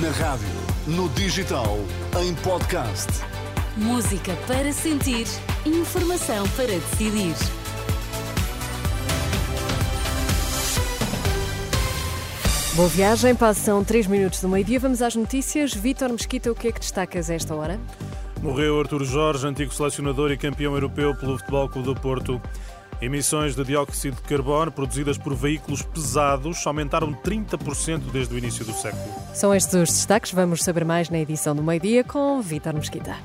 Na rádio, no digital, em podcast. Música para sentir, informação para decidir. Boa viagem, passam 3 minutos do meio-dia. Vamos às notícias. Vítor Mesquita, o que é que destacas a esta hora? Morreu Artur Jorge, antigo selecionador e campeão europeu pelo Futebol Clube do Porto. Emissões de dióxido de carbono produzidas por veículos pesados aumentaram 30% desde o início do século. São estes os destaques. Vamos saber mais na edição do meio-dia com Vítor Mesquita.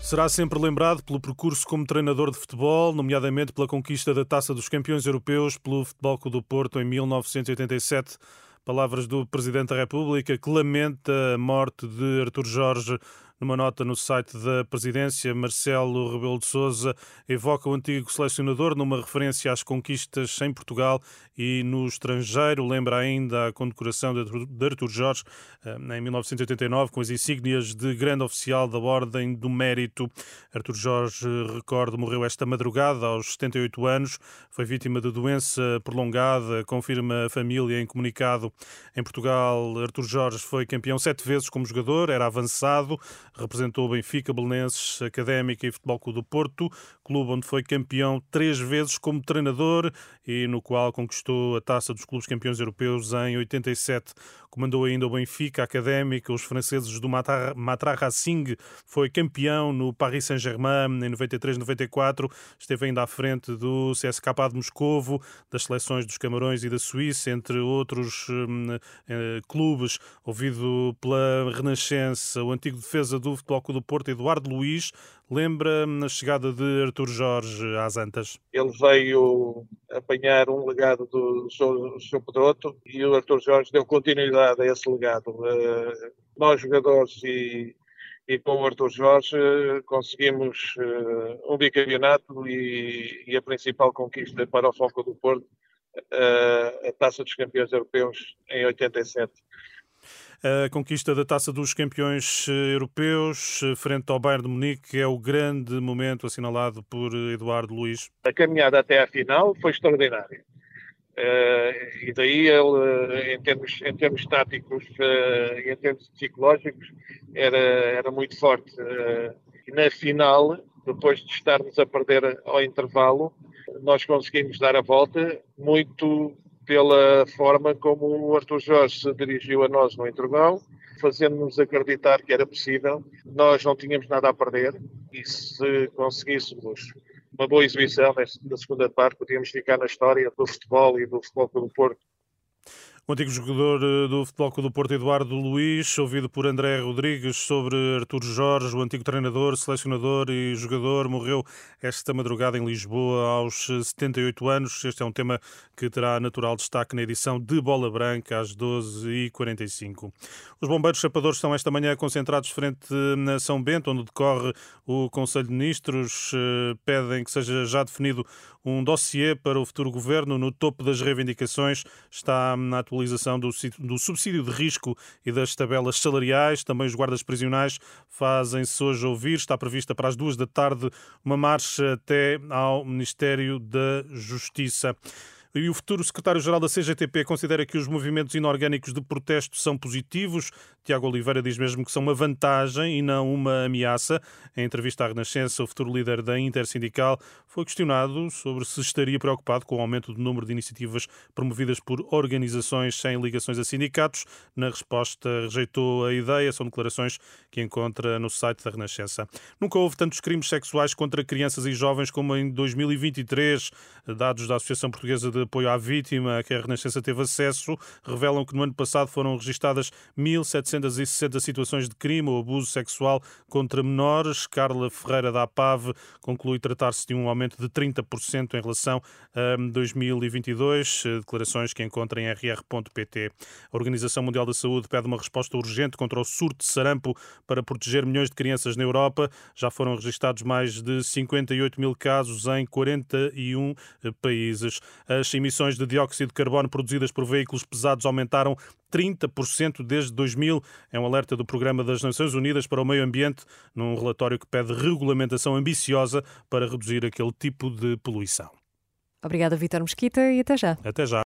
Será sempre lembrado pelo percurso como treinador de futebol, nomeadamente pela conquista da Taça dos Campeões Europeus pelo Futebol Clube do Porto em 1987. Palavras do Presidente da República que lamenta a morte de Artur Jorge numa nota no site da presidência, Marcelo Rebelo de Sousa evoca o antigo selecionador numa referência às conquistas em Portugal e no estrangeiro. Lembra ainda a condecoração de Artur Jorge eh, em 1989 com as insígnias de grande oficial da Ordem do Mérito. Artur Jorge, recordo, morreu esta madrugada aos 78 anos. Foi vítima de doença prolongada, confirma a família em comunicado. Em Portugal, Artur Jorge foi campeão sete vezes como jogador, era avançado, representou Benfica, Belenenses, Académica e Futebol Clube do Porto, clube onde foi campeão três vezes como treinador e no qual conquistou a taça dos clubes campeões europeus em 87. Comandou ainda o Benfica, a Académica, os franceses do Matra Racing, foi campeão no Paris Saint-Germain em 93-94, esteve ainda à frente do CSKA de Moscovo, das seleções dos Camarões e da Suíça, entre outros hum, eh, clubes, ouvido pela Renascença, o antigo defesa do Futebol Clube do Porto, Eduardo Luiz, lembra a chegada de Artur Jorge às Antas? Ele veio apanhar um legado do Sr. Pedroto e o Artur Jorge deu continuidade a esse legado. Uh, nós, jogadores e, e com o Artur Jorge, conseguimos uh, um bicampeonato e, e, a principal conquista para o Foco do Porto, uh, a Taça dos Campeões Europeus em 87 a conquista da Taça dos Campeões eh, Europeus eh, frente ao Bayern de Munique é o grande momento assinalado por Eduardo Luiz. A caminhada até à final foi extraordinária. Uh, e daí ele, em termos, em termos táticos uh, e em termos psicológicos, era, era muito forte. Uh, na final, depois de estarmos a perder ao intervalo, nós conseguimos dar a volta muito pela forma como o Arthur Jorge se dirigiu a nós no intervalo, fazendo-nos acreditar que era possível. Nós não tínhamos nada a perder e se conseguíssemos uma boa exibição na segunda parte, podíamos ficar na história do futebol e do futebol pelo Porto o antigo jogador eh, do Futebol Clube do Porto, Eduardo Luiz, ouvido por André Rodrigues sobre Artur Jorge, o antigo treinador, selecionador e jogador, morreu esta madrugada em Lisboa aos 78 anos. Este é um tema que terá natural destaque na edição de Bola Branca às 12h45. Os bombeiros chapadores estão esta manhã concentrados frente a São Bento, onde decorre o Conselho de Ministros. Eh, pedem que seja já definido um dossiê para o futuro governo. No topo das reivindicações está na atualização do, do subsídio de risco e das tabelas salariais. Também os guardas prisionais fazem-se hoje ouvir. Está prevista para as duas da tarde uma marcha até ao Ministério da Justiça. E o futuro secretário-geral da CGTP considera que os movimentos inorgânicos de protesto são positivos. Tiago Oliveira diz mesmo que são uma vantagem e não uma ameaça. Em entrevista à Renascença, o futuro líder da Intersindical foi questionado sobre se estaria preocupado com o aumento do número de iniciativas promovidas por organizações sem ligações a sindicatos. Na resposta, rejeitou a ideia. São declarações que encontra no site da Renascença. Nunca houve tantos crimes sexuais contra crianças e jovens como em 2023. Dados da Associação Portuguesa de apoio à vítima a que a Renascença teve acesso revelam que no ano passado foram registadas 1.760 situações de crime ou abuso sexual contra menores. Carla Ferreira da APAV conclui tratar-se de um aumento de 30% em relação a 2022, declarações que encontra em rr.pt. A Organização Mundial da Saúde pede uma resposta urgente contra o surto de sarampo para proteger milhões de crianças na Europa. Já foram registados mais de 58 mil casos em 41 países. As emissões de dióxido de carbono produzidas por veículos pesados aumentaram 30% desde 2000. É um alerta do Programa das Nações Unidas para o Meio Ambiente, num relatório que pede regulamentação ambiciosa para reduzir aquele tipo de poluição. Obrigada, Vítor Mesquita, e até já. Até já.